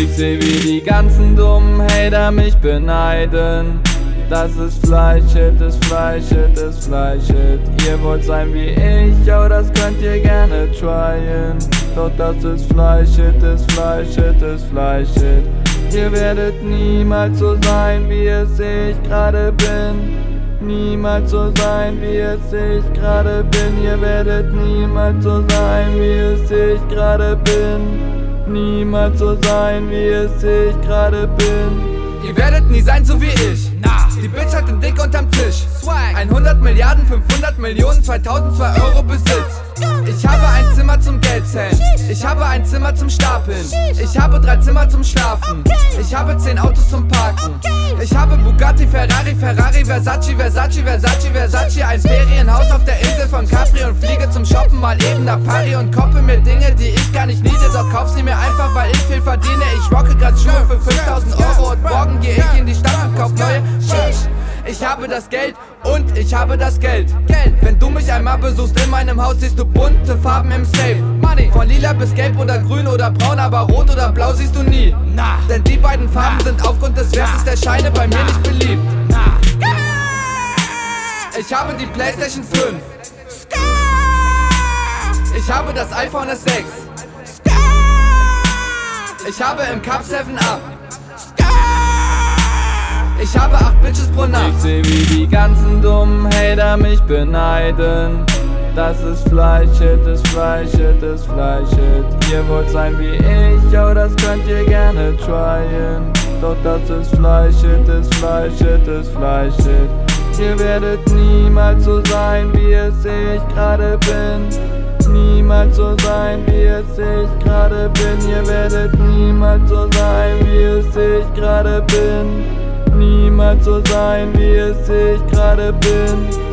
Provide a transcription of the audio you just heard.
Ich seh wie die ganzen dummen Hater mich beneiden. Das ist Fleischhit, ist Fleischhit, ist Fleischhit. Ihr wollt sein wie ich, oh, das könnt ihr gerne tryen. Doch das ist Fleischhit, ist Fleischhit, ist Fleischhit. Ihr werdet niemals so sein, wie es ich gerade bin. Niemals so sein, wie es ich gerade bin. Ihr werdet niemals so sein, wie es ich gerade bin. Niemals so sein, wie es ich gerade bin. Ihr werdet nie sein so wie ich. Na, die Bitch hat den Dick unterm Tisch. Swag. 100 Milliarden, 500 Millionen, 2002 Euro Besitz. Ich habe ein Zimmer zum Geldzählen. Ich habe ein Zimmer zum Stapeln. Ich habe drei Zimmer zum Schlafen. Ich habe zehn Autos zum Parken. Ich habe Bugatti, Ferrari, Ferrari, Versace, Versace, Versace, Versace. Ein Ferienhaus auf der Insel von Capri und fliege zum Shoppen mal eben nach Paris und koppe mir Dinge, die ich gar nicht niede. Doch kauf sie mir einfach, weil ich viel verdiene. Ich rocke grad Schuhe für 5000 Euro und morgen gehe ich in die Stadt und kauf neue Schuhe. Ich habe das Geld und ich habe das Geld. Geld. Wenn du mich einmal besuchst in meinem Haus, siehst du bunte Farben im Safe. Money. Von lila bis gelb oder grün oder braun, aber rot oder blau siehst du nie. Na. Denn die beiden Farben Na. sind aufgrund des Wertes der Scheine bei mir nicht beliebt. Na. Ich habe die PlayStation 5. Ich habe das iPhone S6. Ich habe im Cup 7 Up. Ich habe acht Bitches pro Nacht. Ich seh wie die ganzen dummen Hater mich beneiden. Das ist Fleischhit, ist Fleischhit, ist Fleischhit. Ihr wollt sein wie ich, oh, das könnt ihr gerne tryen. Doch das ist Fleischhit, ist Fleischhit, ist Fleischhit. Ihr werdet niemals so sein, wie es ich gerade bin. Niemals so sein, wie es ich gerade bin. Ihr werdet niemals so sein, wie es ich gerade bin niemals so sein, wie es ich gerade bin.